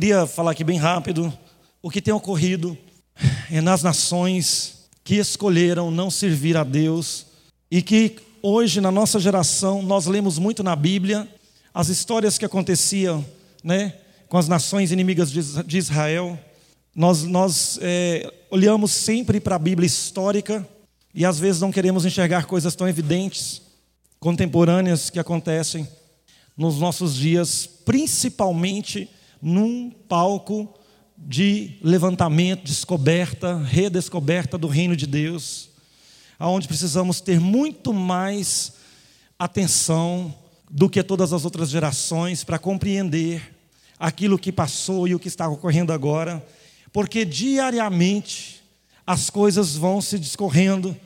Queria falar aqui bem rápido o que tem ocorrido é nas nações que escolheram não servir a Deus e que hoje na nossa geração nós lemos muito na Bíblia as histórias que aconteciam, né, com as nações inimigas de Israel. Nós, nós é, olhamos sempre para a Bíblia histórica e às vezes não queremos enxergar coisas tão evidentes, contemporâneas que acontecem nos nossos dias, principalmente num palco de levantamento, descoberta, redescoberta do reino de Deus, aonde precisamos ter muito mais atenção do que todas as outras gerações para compreender aquilo que passou e o que está ocorrendo agora, porque diariamente as coisas vão se discorrendo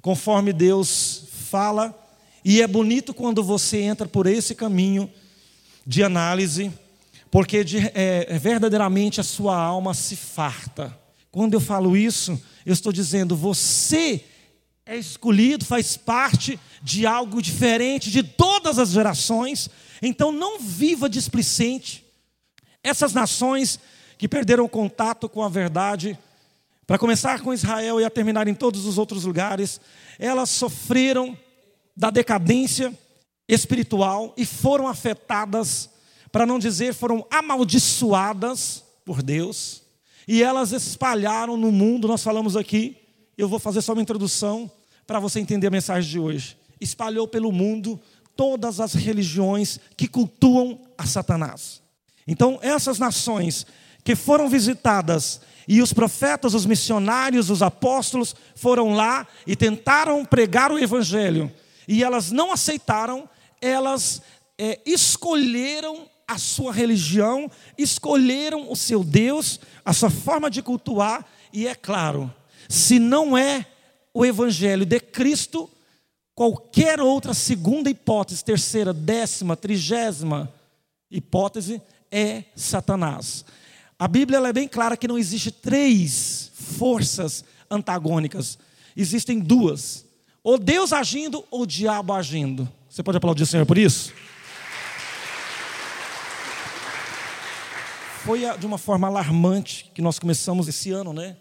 conforme Deus fala e é bonito quando você entra por esse caminho de análise, porque de, é, é, verdadeiramente a sua alma se farta. Quando eu falo isso, eu estou dizendo, você é escolhido, faz parte de algo diferente de todas as gerações, então não viva displicente. Essas nações que perderam contato com a verdade, para começar com Israel e a terminar em todos os outros lugares, elas sofreram da decadência espiritual e foram afetadas, para não dizer foram amaldiçoadas por Deus, e elas espalharam no mundo, nós falamos aqui, eu vou fazer só uma introdução para você entender a mensagem de hoje. Espalhou pelo mundo todas as religiões que cultuam a Satanás. Então, essas nações que foram visitadas e os profetas, os missionários, os apóstolos foram lá e tentaram pregar o evangelho e elas não aceitaram, elas é, escolheram a sua religião, escolheram o seu Deus, a sua forma de cultuar, e é claro, se não é o Evangelho de Cristo, qualquer outra segunda hipótese, terceira, décima, trigésima hipótese é Satanás. A Bíblia é bem clara que não existe três forças antagônicas, existem duas. Ou Deus agindo ou o diabo agindo. Você pode aplaudir o Senhor por isso? Foi de uma forma alarmante que nós começamos esse ano, né?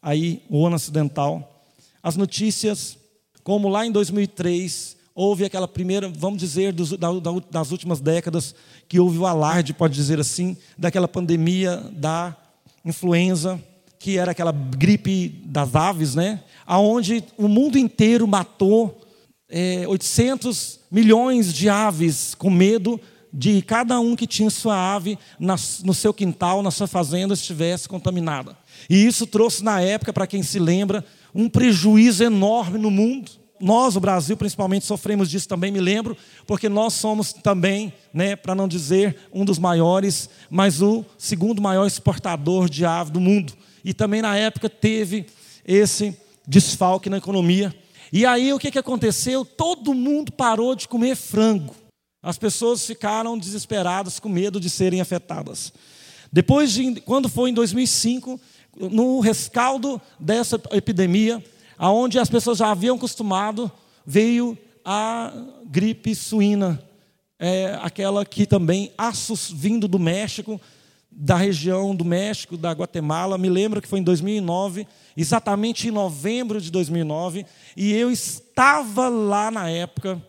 Aí, o ano acidental. As notícias, como lá em 2003, houve aquela primeira, vamos dizer, dos, da, das últimas décadas, que houve o alarde, pode dizer assim, daquela pandemia da influenza, que era aquela gripe das aves, né? Aonde o mundo inteiro matou é, 800 milhões de aves com medo de cada um que tinha sua ave na, no seu quintal, na sua fazenda, estivesse contaminada. E isso trouxe na época, para quem se lembra, um prejuízo enorme no mundo. Nós, o Brasil, principalmente, sofremos disso também, me lembro, porque nós somos também, né, para não dizer um dos maiores, mas o segundo maior exportador de ave do mundo e também na época teve esse desfalque na economia. E aí o que, que aconteceu? Todo mundo parou de comer frango. As pessoas ficaram desesperadas com medo de serem afetadas. Depois de, quando foi em 2005, no rescaldo dessa epidemia, aonde as pessoas já haviam acostumado, veio a gripe suína, é, aquela que também, vindo do México, da região do México, da Guatemala. Me lembro que foi em 2009, exatamente em novembro de 2009, e eu estava lá na época.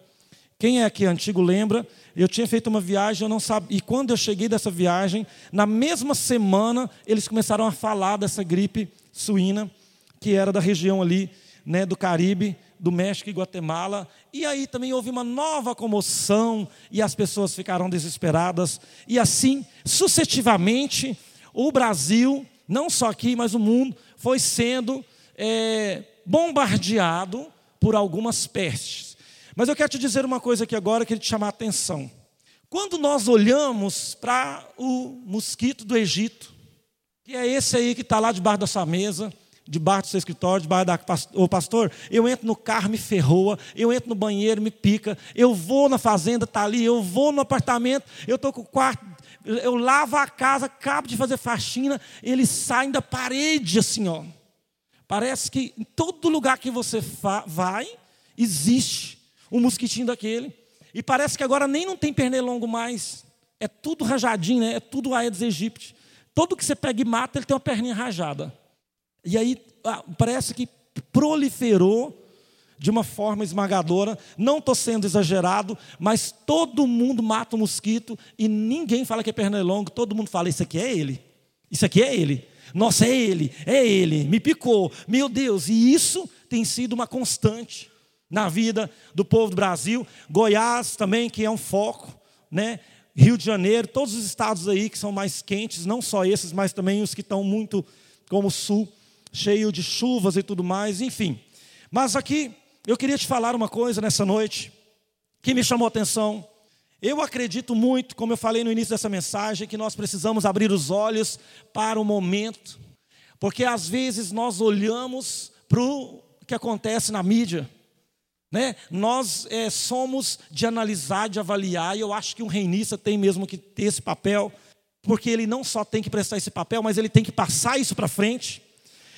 Quem é aqui antigo lembra? Eu tinha feito uma viagem, eu não sabia. E quando eu cheguei dessa viagem, na mesma semana, eles começaram a falar dessa gripe suína, que era da região ali, né, do Caribe, do México e Guatemala. E aí também houve uma nova comoção e as pessoas ficaram desesperadas. E assim, sucessivamente, o Brasil, não só aqui, mas o mundo, foi sendo é, bombardeado por algumas pestes. Mas eu quero te dizer uma coisa aqui agora, queria te chamar a atenção. Quando nós olhamos para o mosquito do Egito, que é esse aí que está lá debaixo da sua mesa, debaixo do seu escritório, debaixo da. Ô pastor, eu entro no carro, me ferroa, eu entro no banheiro, me pica, eu vou na fazenda, está ali, eu vou no apartamento, eu estou com o quarto, eu lavo a casa, acabo de fazer faxina, ele sai da parede assim, ó. Parece que em todo lugar que você vai, existe um mosquitinho daquele. E parece que agora nem não tem pernilongo mais. É tudo rajadinho, né? É tudo Aedes aegypti. Todo que você pega e mata, ele tem uma perninha rajada. E aí ah, parece que proliferou de uma forma esmagadora. Não estou sendo exagerado, mas todo mundo mata um mosquito e ninguém fala que é pernilongo. Todo mundo fala: Isso aqui é ele. Isso aqui é ele. Nossa, é ele, é ele, me picou. Meu Deus, e isso tem sido uma constante na vida do povo do Brasil. Goiás também, que é um foco, né? Rio de Janeiro, todos os estados aí que são mais quentes, não só esses, mas também os que estão muito como o sul, cheio de chuvas e tudo mais, enfim. Mas aqui eu queria te falar uma coisa nessa noite que me chamou a atenção. Eu acredito muito, como eu falei no início dessa mensagem, que nós precisamos abrir os olhos para o momento, porque às vezes nós olhamos para o que acontece na mídia, né? Nós é, somos de analisar, de avaliar, e eu acho que um reinista tem mesmo que ter esse papel, porque ele não só tem que prestar esse papel, mas ele tem que passar isso para frente.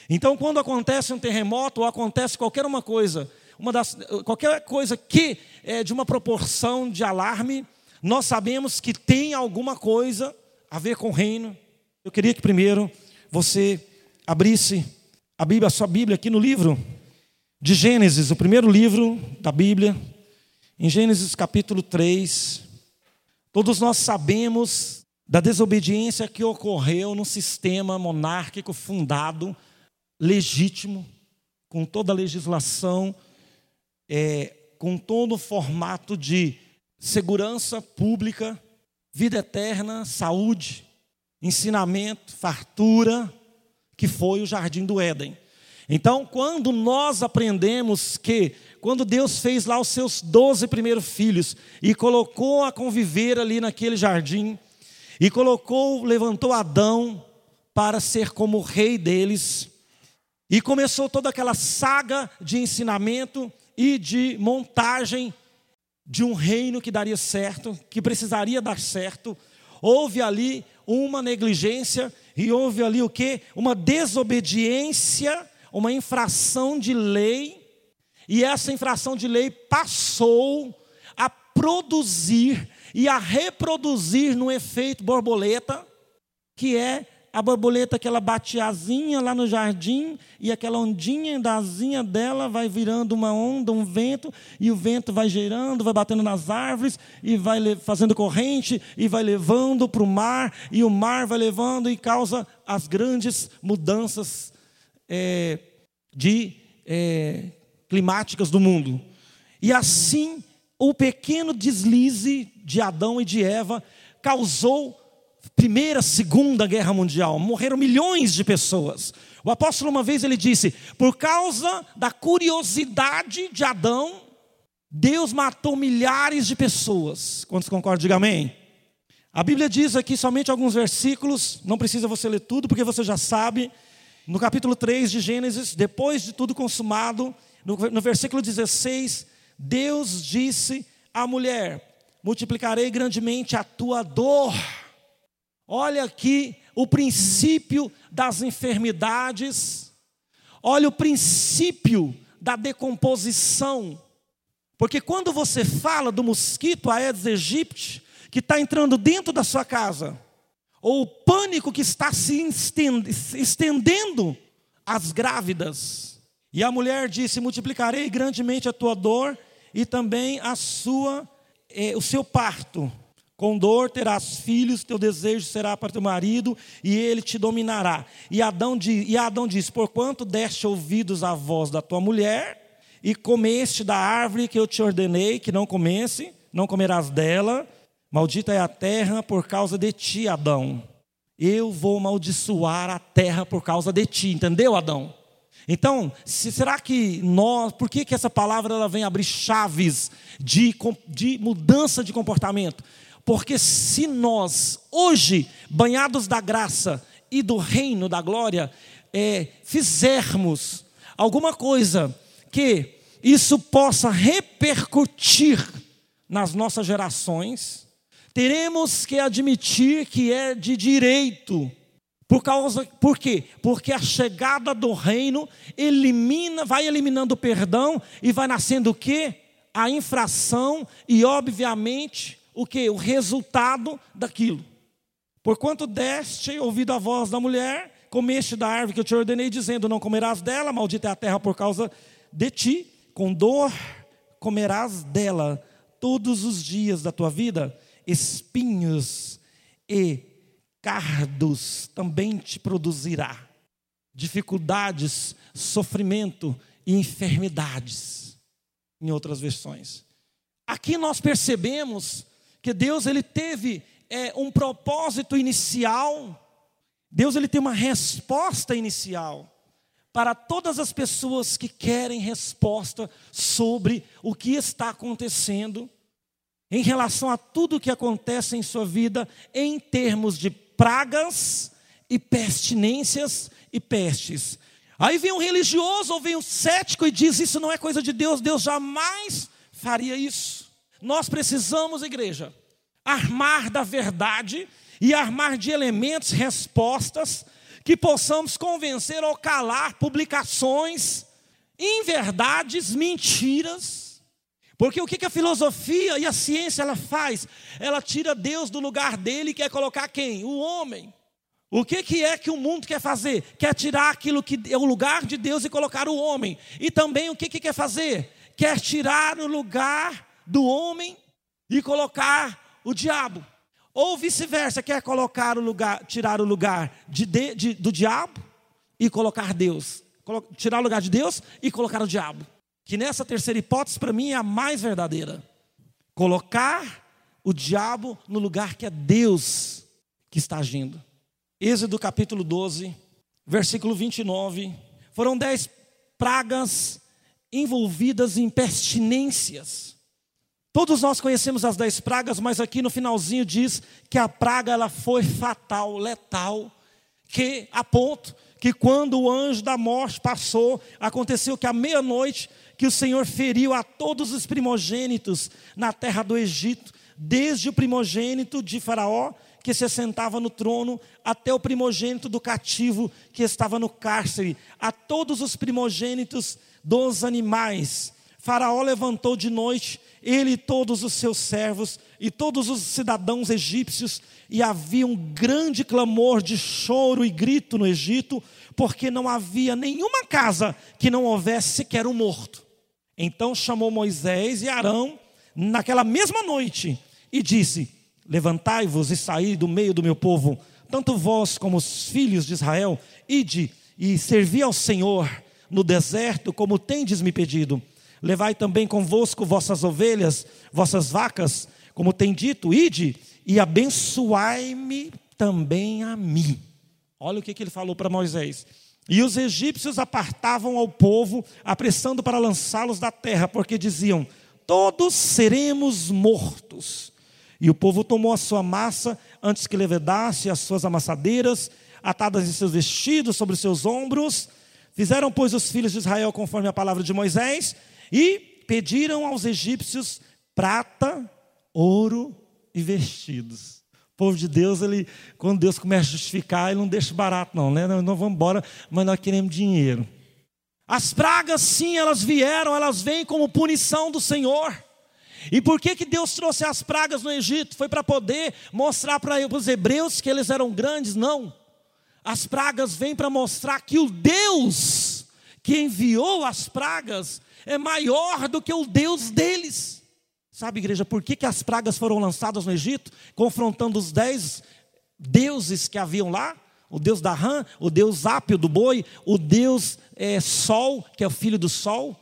Então, quando acontece um terremoto ou acontece qualquer uma coisa, uma das, qualquer coisa que é de uma proporção de alarme, nós sabemos que tem alguma coisa a ver com o reino. Eu queria que primeiro você abrisse a Bíblia, a sua Bíblia aqui no livro de Gênesis, o primeiro livro da Bíblia, em Gênesis capítulo 3. Todos nós sabemos da desobediência que ocorreu no sistema monárquico fundado, legítimo, com toda a legislação, é, com todo o formato de segurança pública, vida eterna, saúde, ensinamento, fartura, que foi o jardim do Éden. Então, quando nós aprendemos que, quando Deus fez lá os seus doze primeiros filhos e colocou a conviver ali naquele jardim, e colocou, levantou Adão para ser como rei deles, e começou toda aquela saga de ensinamento e de montagem de um reino que daria certo, que precisaria dar certo. Houve ali uma negligência e houve ali o que? Uma desobediência, uma infração de lei, e essa infração de lei passou a produzir e a reproduzir no efeito borboleta, que é a borboleta que ela bate asinha lá no jardim e aquela ondinha da asinha dela vai virando uma onda, um vento, e o vento vai girando, vai batendo nas árvores e vai fazendo corrente e vai levando para o mar e o mar vai levando e causa as grandes mudanças é, de é, climáticas do mundo. E assim o pequeno deslize de Adão e de Eva causou Primeira, Segunda Guerra Mundial, morreram milhões de pessoas. O apóstolo uma vez ele disse: "Por causa da curiosidade de Adão, Deus matou milhares de pessoas". Quantos concordam? Diga amém. A Bíblia diz aqui somente alguns versículos, não precisa você ler tudo, porque você já sabe. No capítulo 3 de Gênesis, depois de tudo consumado, no, no versículo 16, Deus disse à mulher: Multiplicarei grandemente a tua dor Olha aqui o princípio das enfermidades, olha o princípio da decomposição. Porque quando você fala do mosquito Aedes aegypti, que está entrando dentro da sua casa, ou o pânico que está se estendendo às grávidas, e a mulher disse: Multiplicarei grandemente a tua dor e também a sua é, o seu parto. Com dor terás filhos, teu desejo será para teu marido, e ele te dominará. E Adão, e Adão diz: Porquanto deste ouvidos à voz da tua mulher, e comeste da árvore que eu te ordenei que não comesse, não comerás dela, maldita é a terra por causa de ti, Adão. Eu vou amaldiçoar a terra por causa de ti, entendeu, Adão? Então, se, será que nós, por que, que essa palavra ela vem abrir chaves de, de mudança de comportamento? Porque se nós, hoje, banhados da graça e do reino da glória, é, fizermos alguma coisa que isso possa repercutir nas nossas gerações, teremos que admitir que é de direito por causa, por quê? Porque a chegada do reino elimina, vai eliminando o perdão e vai nascendo o quê? A infração e obviamente o que? O resultado daquilo. Porquanto deste ouvido a voz da mulher, comeste da árvore que eu te ordenei, dizendo: Não comerás dela, maldita é a terra por causa de ti, com dor comerás dela todos os dias da tua vida, espinhos e cardos também te produzirá dificuldades, sofrimento e enfermidades. Em outras versões. Aqui nós percebemos que Deus ele teve é, um propósito inicial. Deus ele tem uma resposta inicial para todas as pessoas que querem resposta sobre o que está acontecendo em relação a tudo o que acontece em sua vida em termos de pragas e pestinências e pestes. Aí vem um religioso ou vem um cético e diz: Isso não é coisa de Deus, Deus jamais faria isso. Nós precisamos, igreja, armar da verdade e armar de elementos, respostas, que possamos convencer ou calar publicações, inverdades, mentiras porque o que a filosofia e a ciência ela faz? Ela tira Deus do lugar dele e quer colocar quem? O homem. O que, que é que o mundo quer fazer? Quer tirar aquilo que é o lugar de Deus e colocar o homem. E também o que, que quer fazer? Quer tirar o lugar do homem e colocar o diabo. Ou vice-versa, quer colocar o lugar, tirar o lugar de, de, do diabo e colocar Deus. Tirar o lugar de Deus e colocar o diabo que nessa terceira hipótese, para mim, é a mais verdadeira. Colocar o diabo no lugar que é Deus que está agindo. Êxodo capítulo 12, versículo 29. Foram dez pragas envolvidas em pestinências. Todos nós conhecemos as dez pragas, mas aqui no finalzinho diz que a praga ela foi fatal, letal, que a ponto que quando o anjo da morte passou, aconteceu que à meia-noite que o Senhor feriu a todos os primogênitos na terra do Egito, desde o primogênito de Faraó, que se sentava no trono, até o primogênito do cativo que estava no cárcere, a todos os primogênitos dos animais. Faraó levantou de noite, ele e todos os seus servos e todos os cidadãos egípcios, e havia um grande clamor de choro e grito no Egito, porque não havia nenhuma casa que não houvesse sequer um morto. Então chamou Moisés e Arão naquela mesma noite e disse: Levantai-vos e saí do meio do meu povo, tanto vós como os filhos de Israel, ide e servi ao Senhor no deserto, como tendes me pedido. Levai também convosco vossas ovelhas, vossas vacas, como tem dito, ide e abençoai-me também a mim. Olha o que, que ele falou para Moisés. E os egípcios apartavam ao povo, apressando para lançá-los da terra, porque diziam: Todos seremos mortos. E o povo tomou a sua massa antes que levedasse as suas amassadeiras, atadas em seus vestidos sobre seus ombros. Fizeram, pois, os filhos de Israel conforme a palavra de Moisés e pediram aos egípcios prata, ouro e vestidos. O povo de Deus, ele, quando Deus começa a justificar, ele não deixa barato, não, né? Nós não vamos embora, mas nós queremos dinheiro. As pragas, sim, elas vieram, elas vêm como punição do Senhor. E por que, que Deus trouxe as pragas no Egito? Foi para poder mostrar para os hebreus que eles eram grandes? Não. As pragas vêm para mostrar que o Deus que enviou as pragas é maior do que o Deus deles. Sabe, igreja, por que, que as pragas foram lançadas no Egito, confrontando os dez deuses que haviam lá? O deus da rã, o deus ápio do boi, o deus é, sol, que é o filho do sol.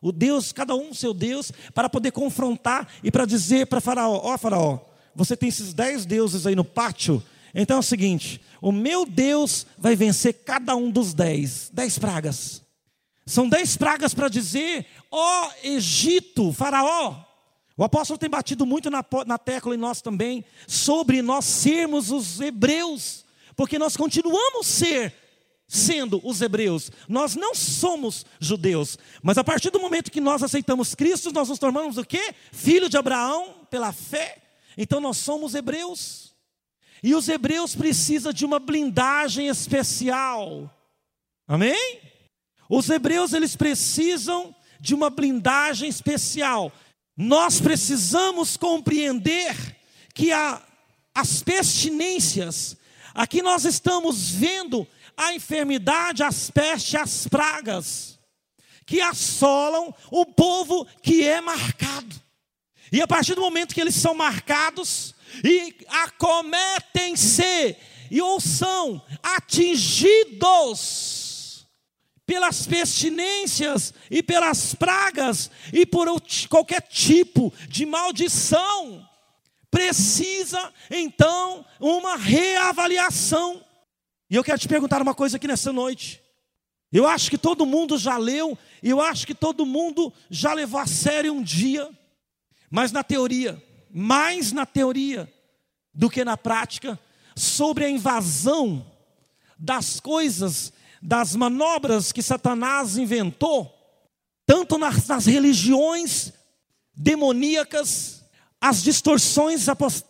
O Deus, cada um seu Deus, para poder confrontar e para dizer para Faraó: Ó, oh, Faraó, você tem esses dez deuses aí no pátio. Então é o seguinte: o meu Deus vai vencer cada um dos dez, dez pragas. São dez pragas para dizer, ó Egito, Faraó. O apóstolo tem batido muito na, na tecla e nós também, sobre nós sermos os hebreus, porque nós continuamos ser sendo os hebreus. Nós não somos judeus, mas a partir do momento que nós aceitamos Cristo, nós nos tornamos o quê? Filho de Abraão pela fé. Então nós somos hebreus. E os hebreus precisam de uma blindagem especial. Amém? Os hebreus eles precisam de uma blindagem especial. Nós precisamos compreender que a, as pestinências, aqui nós estamos vendo a enfermidade, as pestes, as pragas, que assolam o povo que é marcado. E a partir do momento que eles são marcados e acometem-se, e ou são atingidos pelas pestilências e pelas pragas e por qualquer tipo de maldição, precisa então uma reavaliação. E eu quero te perguntar uma coisa aqui nessa noite. Eu acho que todo mundo já leu, eu acho que todo mundo já levou a sério um dia, mas na teoria, mais na teoria do que na prática, sobre a invasão das coisas das manobras que Satanás inventou, tanto nas, nas religiões demoníacas, as distorções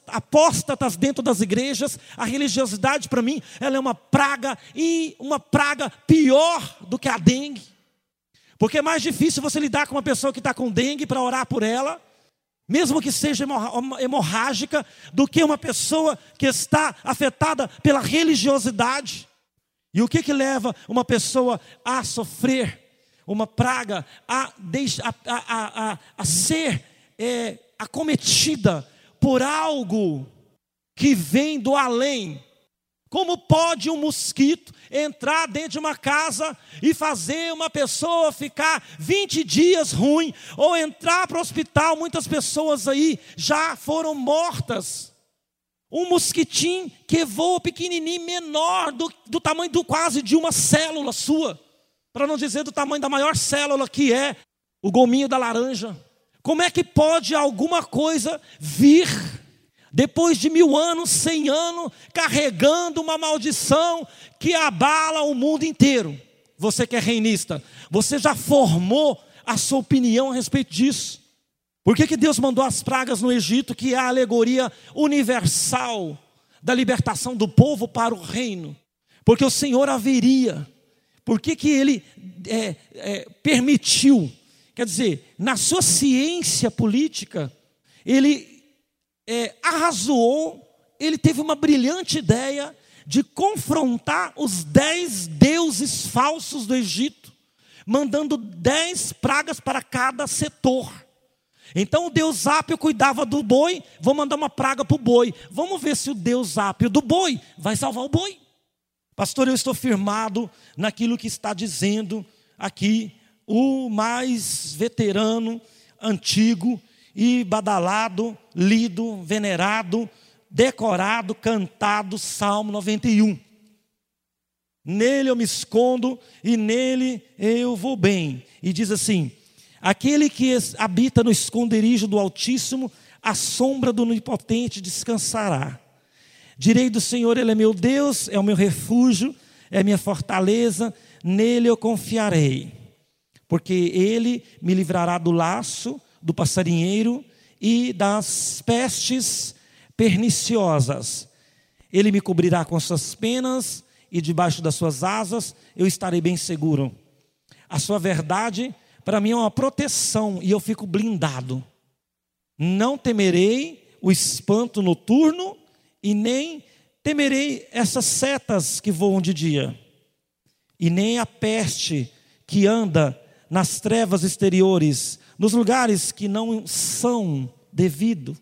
apóstatas dentro das igrejas, a religiosidade para mim, ela é uma praga e uma praga pior do que a dengue. Porque é mais difícil você lidar com uma pessoa que está com dengue para orar por ela, mesmo que seja hemorrágica, do que uma pessoa que está afetada pela religiosidade. E o que que leva uma pessoa a sofrer uma praga, a, a, a, a, ser é, acometida por algo que vem do além? Como pode um mosquito entrar dentro de uma casa e fazer uma pessoa ficar 20 dias ruim, ou entrar para o hospital? Muitas pessoas aí já foram mortas um mosquitinho que voa pequenininho, menor, do, do tamanho do quase de uma célula sua, para não dizer do tamanho da maior célula que é o gominho da laranja. Como é que pode alguma coisa vir depois de mil anos, cem anos, carregando uma maldição que abala o mundo inteiro? Você que é reinista, você já formou a sua opinião a respeito disso? Por que, que Deus mandou as pragas no Egito, que é a alegoria universal da libertação do povo para o reino? Porque o Senhor haveria. Por que, que ele é, é, permitiu? Quer dizer, na sua ciência política, ele é, arrazoou, ele teve uma brilhante ideia de confrontar os dez deuses falsos do Egito, mandando dez pragas para cada setor. Então o Deus Ápio cuidava do boi, vou mandar uma praga para o boi. Vamos ver se o Deus Ápio do boi vai salvar o boi. Pastor, eu estou firmado naquilo que está dizendo aqui o mais veterano, antigo e badalado, lido, venerado, decorado, cantado Salmo 91. Nele eu me escondo e nele eu vou bem. E diz assim: Aquele que habita no esconderijo do Altíssimo, a sombra do Onipotente descansará. Direi do Senhor, Ele é meu Deus, é o meu refúgio, é minha fortaleza, nele eu confiarei. Porque Ele me livrará do laço, do passarinheiro e das pestes perniciosas. Ele me cobrirá com suas penas e debaixo das suas asas eu estarei bem seguro. A sua verdade para mim é uma proteção e eu fico blindado. Não temerei o espanto noturno e nem temerei essas setas que voam de dia, e nem a peste que anda nas trevas exteriores, nos lugares que não são devido.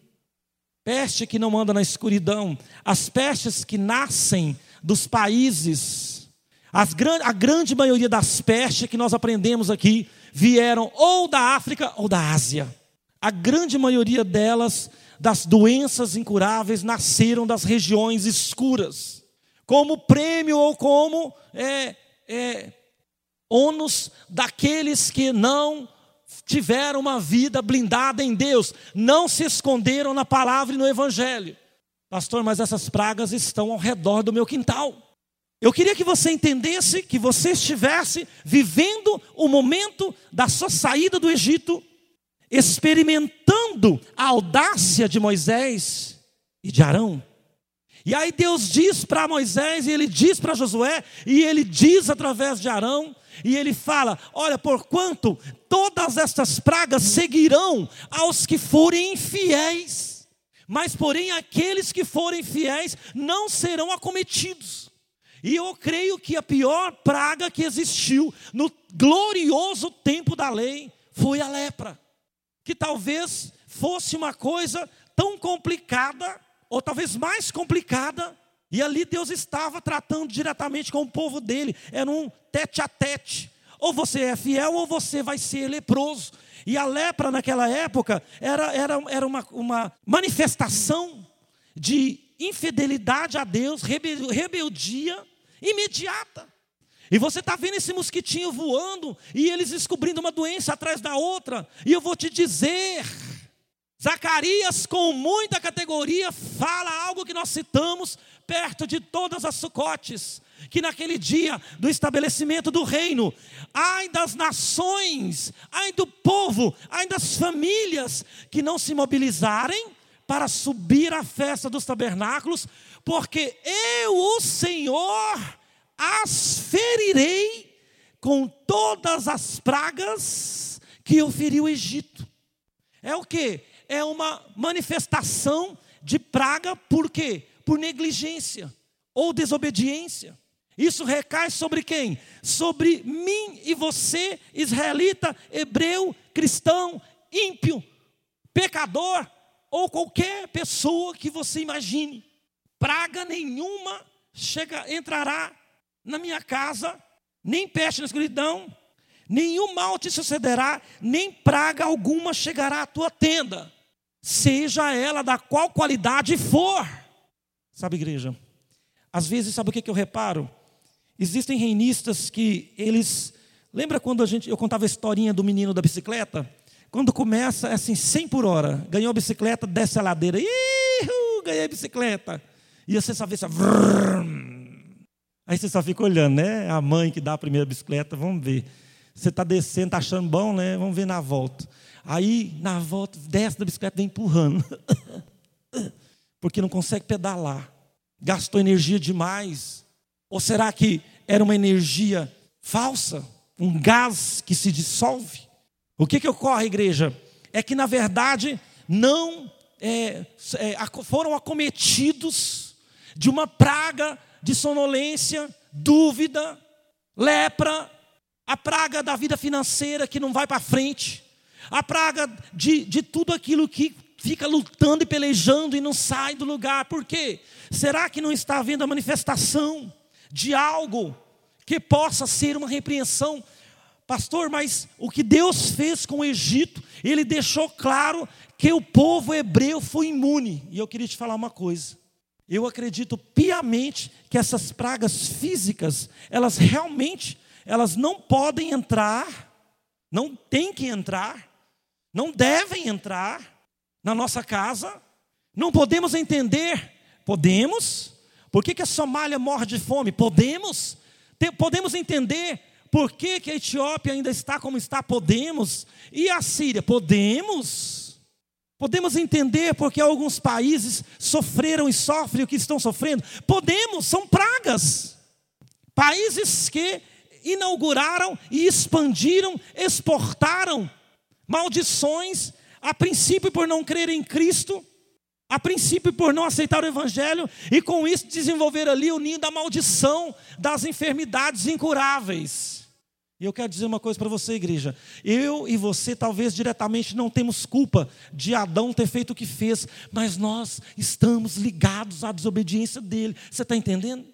Peste que não anda na escuridão, as pestes que nascem dos países, as, a grande maioria das pestes que nós aprendemos aqui vieram ou da África ou da Ásia. A grande maioria delas, das doenças incuráveis, nasceram das regiões escuras, como prêmio ou como é, é, ônus daqueles que não tiveram uma vida blindada em Deus, não se esconderam na palavra e no Evangelho. Pastor, mas essas pragas estão ao redor do meu quintal. Eu queria que você entendesse que você estivesse vivendo o momento da sua saída do Egito, experimentando a audácia de Moisés e de Arão. E aí Deus diz para Moisés, e ele diz para Josué, e ele diz através de Arão, e ele fala: Olha, porquanto todas estas pragas seguirão aos que forem infiéis, mas porém aqueles que forem fiéis não serão acometidos. E eu creio que a pior praga que existiu no glorioso tempo da lei foi a lepra, que talvez fosse uma coisa tão complicada, ou talvez mais complicada, e ali Deus estava tratando diretamente com o povo dele, era um tete a tete. Ou você é fiel ou você vai ser leproso. E a lepra naquela época era, era, era uma, uma manifestação de infidelidade a Deus, rebeldia imediata. E você está vendo esse mosquitinho voando e eles descobrindo uma doença atrás da outra. E eu vou te dizer, Zacarias, com muita categoria, fala algo que nós citamos perto de todas as sucotes, que naquele dia do estabelecimento do reino, ai das nações, ai do povo, ai das famílias que não se mobilizarem para subir à festa dos tabernáculos, porque eu, o Senhor, as ferirei com todas as pragas que eu feri o Egito. É o que? É uma manifestação de praga, por quê? Por negligência ou desobediência. Isso recai sobre quem? Sobre mim e você, israelita, hebreu, cristão, ímpio, pecador ou qualquer pessoa que você imagine praga nenhuma chega, entrará na minha casa, nem peste na escuridão, nenhum mal te sucederá, nem praga alguma chegará à tua tenda, seja ela da qual qualidade for. Sabe, igreja? Às vezes, sabe o que, eu reparo? Existem reinistas que eles. Lembra quando a gente, eu contava a historinha do menino da bicicleta? Quando começa, é assim, 100 por hora. Ganhou a bicicleta, desce a ladeira. Ih, ganhei a bicicleta. E você só vê essa. Aí você só fica olhando, né? A mãe que dá a primeira bicicleta, vamos ver. Você está descendo, está achando bom, né? Vamos ver na volta. Aí, na volta, desce da bicicleta, vem empurrando. Porque não consegue pedalar. Gastou energia demais. Ou será que era uma energia falsa? Um gás que se dissolve? O que, que ocorre, igreja? É que, na verdade, não é, é, foram acometidos de uma praga de sonolência, dúvida, lepra, a praga da vida financeira que não vai para frente, a praga de, de tudo aquilo que fica lutando e pelejando e não sai do lugar. Por quê? Será que não está havendo a manifestação de algo que possa ser uma repreensão? Pastor, mas o que Deus fez com o Egito, ele deixou claro que o povo hebreu foi imune. E eu queria te falar uma coisa. Eu acredito piamente que essas pragas físicas, elas realmente, elas não podem entrar, não tem que entrar, não devem entrar na nossa casa. Não podemos entender, podemos. Por que, que a Somália morre de fome? Podemos. Podemos entender por que, que a Etiópia ainda está como está? Podemos. E a Síria? Podemos. Podemos entender porque alguns países sofreram e sofrem o que estão sofrendo? Podemos, são pragas. Países que inauguraram e expandiram, exportaram maldições, a princípio por não crer em Cristo, a princípio por não aceitar o Evangelho, e com isso desenvolver ali o ninho da maldição, das enfermidades incuráveis. E eu quero dizer uma coisa para você, igreja. Eu e você talvez diretamente não temos culpa de Adão ter feito o que fez, mas nós estamos ligados à desobediência dele. Você está entendendo?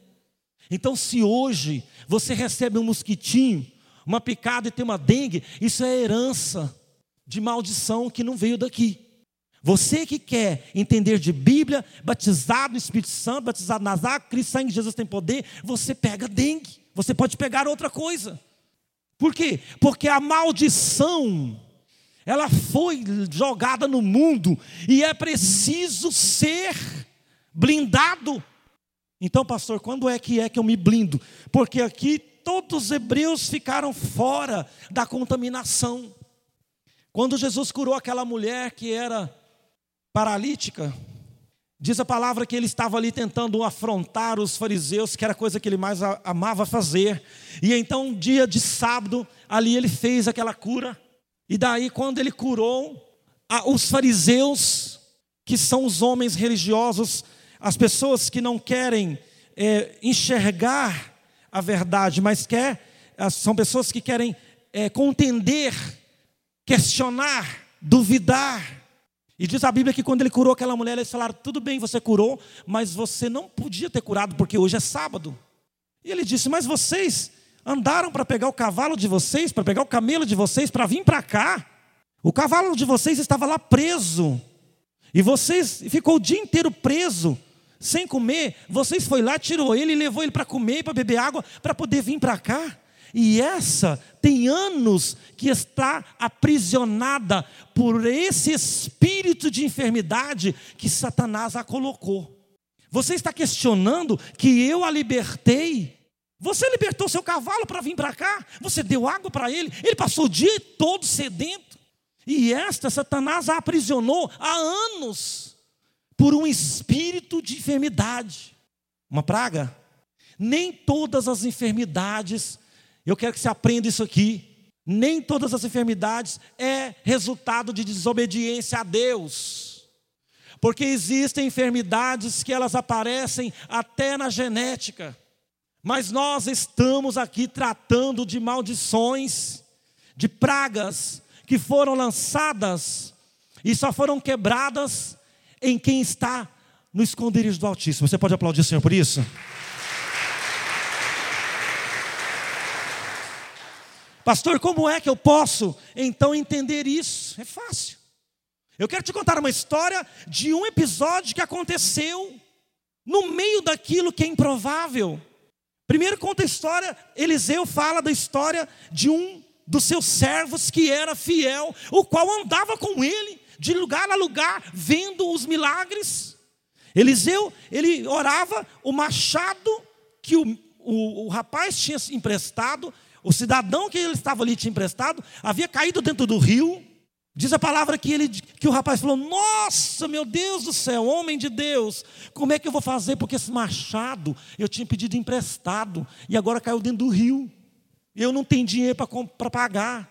Então, se hoje você recebe um mosquitinho, uma picada e tem uma dengue, isso é herança de maldição que não veio daqui. Você que quer entender de Bíblia, batizado no Espírito Santo, batizado nas águas, Cristo sangue Jesus tem poder, você pega dengue. Você pode pegar outra coisa. Por quê? Porque a maldição ela foi jogada no mundo e é preciso ser blindado. Então, pastor, quando é que é que eu me blindo? Porque aqui todos os hebreus ficaram fora da contaminação. Quando Jesus curou aquela mulher que era paralítica. Diz a palavra que ele estava ali tentando afrontar os fariseus, que era a coisa que ele mais amava fazer. E então, um dia de sábado, ali ele fez aquela cura. E daí, quando ele curou, os fariseus, que são os homens religiosos, as pessoas que não querem é, enxergar a verdade, mas quer, são pessoas que querem é, contender, questionar, duvidar. E diz a Bíblia que quando ele curou aquela mulher, eles falaram: tudo bem, você curou, mas você não podia ter curado porque hoje é sábado. E ele disse: mas vocês andaram para pegar o cavalo de vocês, para pegar o camelo de vocês, para vir para cá. O cavalo de vocês estava lá preso. E vocês ficou o dia inteiro preso, sem comer. Vocês foi lá, tirou ele e levou ele para comer, para beber água, para poder vir para cá. E essa tem anos que está aprisionada por esse espírito de enfermidade que Satanás a colocou. Você está questionando que eu a libertei? Você libertou seu cavalo para vir para cá? Você deu água para ele? Ele passou o dia todo sedento. E esta Satanás a aprisionou há anos por um espírito de enfermidade. Uma praga? Nem todas as enfermidades eu quero que você aprenda isso aqui. Nem todas as enfermidades é resultado de desobediência a Deus. Porque existem enfermidades que elas aparecem até na genética. Mas nós estamos aqui tratando de maldições, de pragas que foram lançadas e só foram quebradas em quem está no esconderijo do Altíssimo. Você pode aplaudir o Senhor por isso? Pastor, como é que eu posso então entender isso? É fácil. Eu quero te contar uma história de um episódio que aconteceu no meio daquilo que é improvável. Primeiro conta a história, Eliseu fala da história de um dos seus servos que era fiel, o qual andava com ele de lugar a lugar, vendo os milagres. Eliseu, ele orava, o machado que o, o, o rapaz tinha emprestado o cidadão que ele estava ali tinha emprestado havia caído dentro do rio. Diz a palavra que, ele, que o rapaz falou: Nossa, meu Deus do céu, homem de Deus, como é que eu vou fazer? Porque esse machado eu tinha pedido emprestado e agora caiu dentro do rio. Eu não tenho dinheiro para pagar.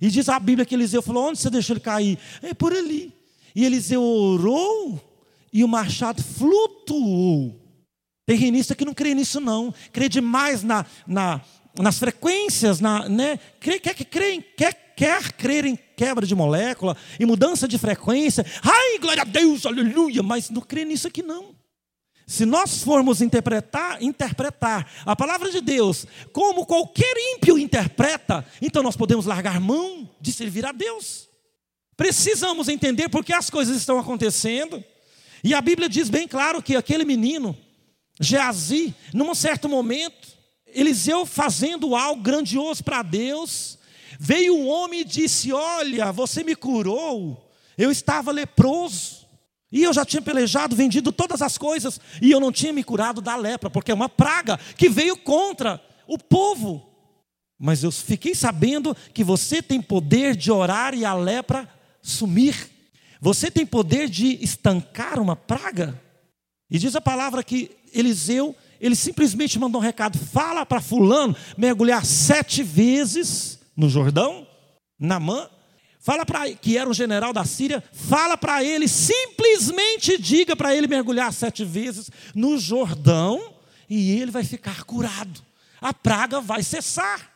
E diz a Bíblia que Eliseu falou: Onde você deixou ele cair? É por ali. E Eliseu orou e o machado flutuou. Tem renista que não crê nisso, não. Crê demais na, na, nas frequências, na, né? quer, quer, quer, quer, quer crer em quebra de molécula e mudança de frequência. Ai, glória a Deus, aleluia, mas não crê nisso aqui não. Se nós formos interpretar, interpretar a palavra de Deus como qualquer ímpio interpreta, então nós podemos largar mão de servir a Deus. Precisamos entender porque as coisas estão acontecendo. E a Bíblia diz bem claro que aquele menino, Geazi, num certo momento, Eliseu fazendo algo grandioso para Deus, veio um homem e disse: Olha, você me curou, eu estava leproso, e eu já tinha pelejado, vendido todas as coisas, e eu não tinha me curado da lepra, porque é uma praga que veio contra o povo. Mas eu fiquei sabendo que você tem poder de orar e a lepra sumir. Você tem poder de estancar uma praga. E diz a palavra que Eliseu ele simplesmente mandou um recado: fala para Fulano mergulhar sete vezes no Jordão, Namã. Fala para que era um general da Síria, fala para ele, simplesmente diga para ele mergulhar sete vezes no Jordão e ele vai ficar curado. A praga vai cessar.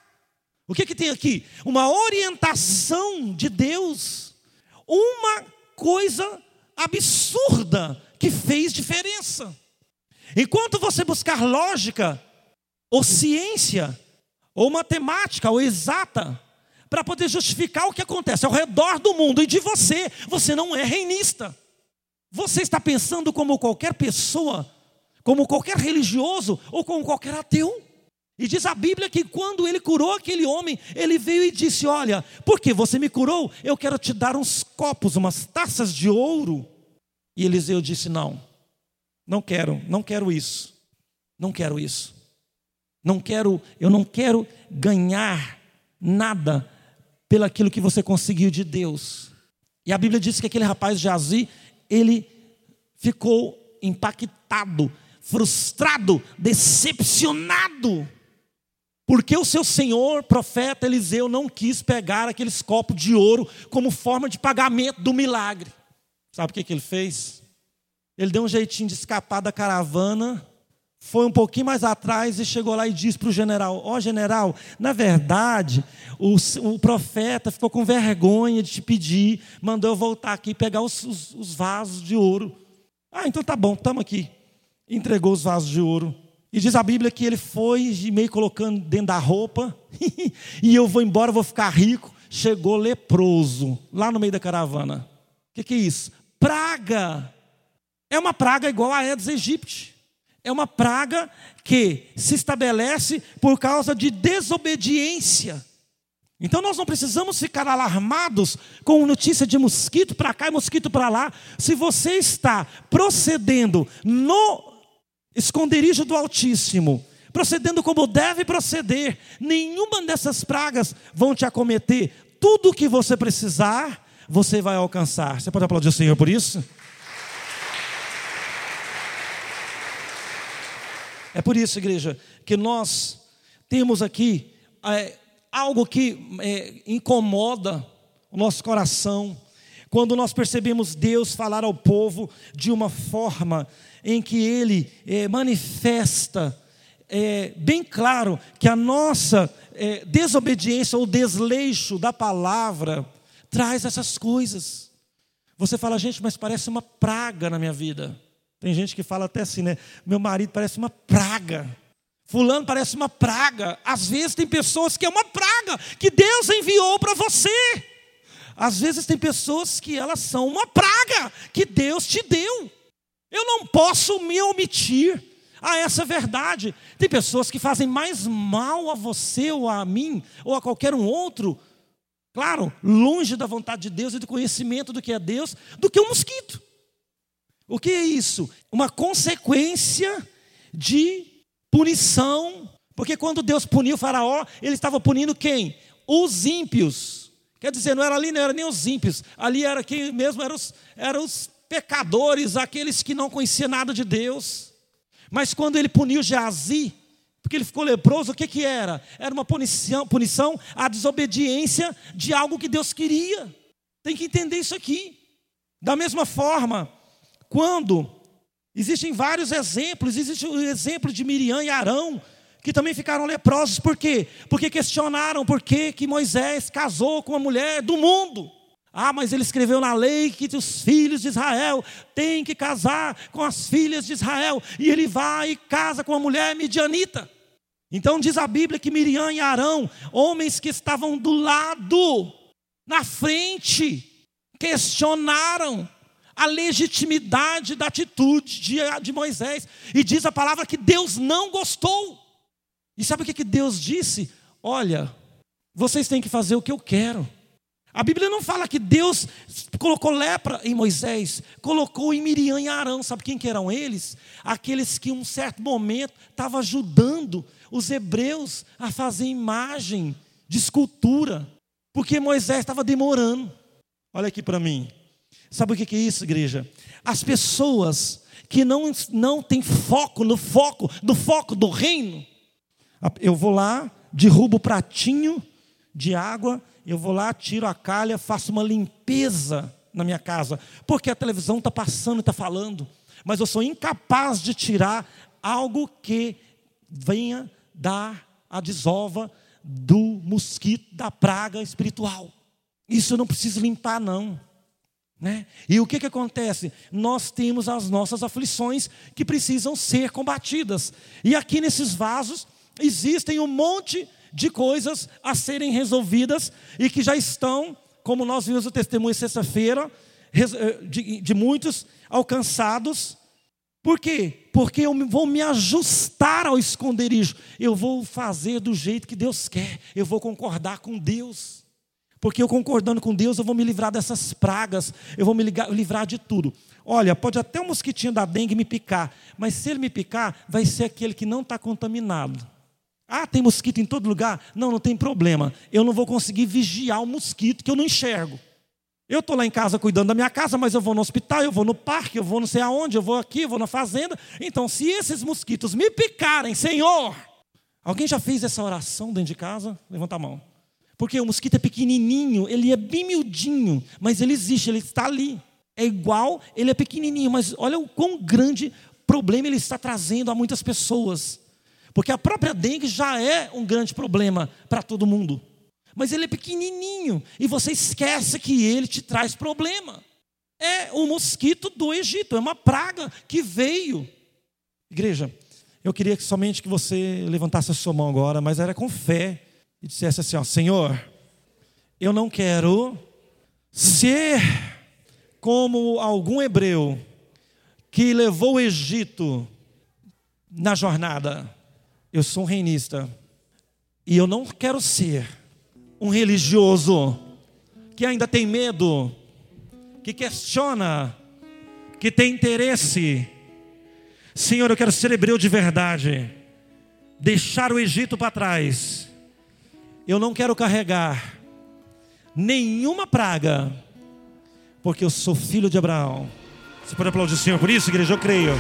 O que, que tem aqui? Uma orientação de Deus, uma coisa absurda que fez diferença. Enquanto você buscar lógica, ou ciência, ou matemática, ou exata, para poder justificar o que acontece ao redor do mundo e de você, você não é reinista. Você está pensando como qualquer pessoa, como qualquer religioso ou como qualquer ateu. E diz a Bíblia que quando ele curou aquele homem, ele veio e disse: Olha, porque você me curou, eu quero te dar uns copos, umas taças de ouro. E Eliseu disse: Não, não quero, não quero isso. Não quero isso. Não quero, eu não quero ganhar nada pelaquilo que você conseguiu de Deus. E a Bíblia diz que aquele rapaz Jazi, ele ficou impactado, frustrado, decepcionado. Porque o seu senhor, profeta Eliseu, não quis pegar aqueles copos de ouro como forma de pagamento do milagre. Sabe o que, que ele fez? Ele deu um jeitinho de escapar da caravana, foi um pouquinho mais atrás e chegou lá e disse para o general: Ó oh, general, na verdade, o, o, profeta ficou com vergonha de te pedir, mandou eu voltar aqui e pegar os, os, os vasos de ouro. Ah, então tá bom, estamos aqui. Entregou os vasos de ouro. E diz a Bíblia que ele foi meio colocando dentro da roupa, e eu vou embora, vou ficar rico. Chegou leproso, lá no meio da caravana. O que, que é isso? Praga. É uma praga igual a Aedes aegypti. É uma praga que se estabelece por causa de desobediência. Então nós não precisamos ficar alarmados com notícia de mosquito para cá e mosquito para lá. Se você está procedendo no esconderijo do Altíssimo, procedendo como deve proceder, nenhuma dessas pragas vão te acometer. Tudo o que você precisar, você vai alcançar. Você pode aplaudir o Senhor por isso? É por isso, igreja, que nós temos aqui é, algo que é, incomoda o nosso coração, quando nós percebemos Deus falar ao povo de uma forma em que Ele é, manifesta é, bem claro que a nossa é, desobediência ou desleixo da palavra traz essas coisas. Você fala, gente, mas parece uma praga na minha vida. Tem gente que fala até assim, né? Meu marido parece uma praga. Fulano parece uma praga. Às vezes tem pessoas que é uma praga que Deus enviou para você. Às vezes tem pessoas que elas são uma praga que Deus te deu. Eu não posso me omitir a essa verdade. Tem pessoas que fazem mais mal a você ou a mim ou a qualquer um outro, claro, longe da vontade de Deus e do conhecimento do que é Deus, do que um mosquito. O que é isso? Uma consequência de punição. Porque quando Deus puniu o Faraó, ele estava punindo quem? Os ímpios. Quer dizer, não era ali, não era nem os ímpios. Ali era quem mesmo eram os, eram os pecadores, aqueles que não conheciam nada de Deus. Mas quando ele puniu Geazi, porque ele ficou leproso, o que, que era? Era uma punição, punição à desobediência de algo que Deus queria. Tem que entender isso aqui. Da mesma forma, quando existem vários exemplos, existe o exemplo de Miriam e Arão, que também ficaram leprosos, por quê? Porque questionaram por que, que Moisés casou com uma mulher do mundo. Ah, mas ele escreveu na lei que os filhos de Israel têm que casar com as filhas de Israel, e ele vai e casa com uma mulher midianita. Então diz a Bíblia que Miriam e Arão, homens que estavam do lado, na frente, questionaram a legitimidade da atitude de, de Moisés. E diz a palavra que Deus não gostou. E sabe o que, que Deus disse? Olha, vocês têm que fazer o que eu quero. A Bíblia não fala que Deus colocou lepra em Moisés, colocou em Miriam e Arão. Sabe quem que eram eles? Aqueles que em um certo momento estavam ajudando os hebreus a fazer imagem de escultura, porque Moisés estava demorando. Olha aqui para mim. Sabe o que é isso, igreja? As pessoas que não, não têm foco no foco, do foco do reino. Eu vou lá, derrubo o pratinho de água, eu vou lá, tiro a calha, faço uma limpeza na minha casa, porque a televisão está passando e está falando, mas eu sou incapaz de tirar algo que venha dar a desova do mosquito da praga espiritual. Isso eu não preciso limpar, não. Né? E o que, que acontece? Nós temos as nossas aflições que precisam ser combatidas. E aqui nesses vasos existem um monte de coisas a serem resolvidas e que já estão, como nós vimos o testemunho sexta-feira, eh, de, de muitos alcançados. Por quê? Porque eu vou me ajustar ao esconderijo. Eu vou fazer do jeito que Deus quer. Eu vou concordar com Deus. Porque eu concordando com Deus, eu vou me livrar dessas pragas, eu vou me livrar de tudo. Olha, pode até um mosquitinho da dengue me picar, mas se ele me picar, vai ser aquele que não está contaminado. Ah, tem mosquito em todo lugar? Não, não tem problema. Eu não vou conseguir vigiar o mosquito que eu não enxergo. Eu estou lá em casa cuidando da minha casa, mas eu vou no hospital, eu vou no parque, eu vou não sei aonde, eu vou aqui, eu vou na fazenda. Então, se esses mosquitos me picarem, Senhor, alguém já fez essa oração dentro de casa? Levanta a mão. Porque o mosquito é pequenininho, ele é bem miudinho, mas ele existe, ele está ali. É igual, ele é pequenininho, mas olha o quão grande problema ele está trazendo a muitas pessoas. Porque a própria dengue já é um grande problema para todo mundo. Mas ele é pequenininho e você esquece que ele te traz problema. É o mosquito do Egito, é uma praga que veio. Igreja, eu queria que somente que você levantasse a sua mão agora, mas era com fé e dissesse assim: ó, Senhor, eu não quero ser como algum hebreu que levou o Egito na jornada. Eu sou um reinista e eu não quero ser um religioso que ainda tem medo, que questiona, que tem interesse. Senhor, eu quero ser hebreu de verdade, deixar o Egito para trás eu não quero carregar nenhuma praga, porque eu sou filho de Abraão. Você pode aplaudir o Senhor por isso, igreja? Eu creio.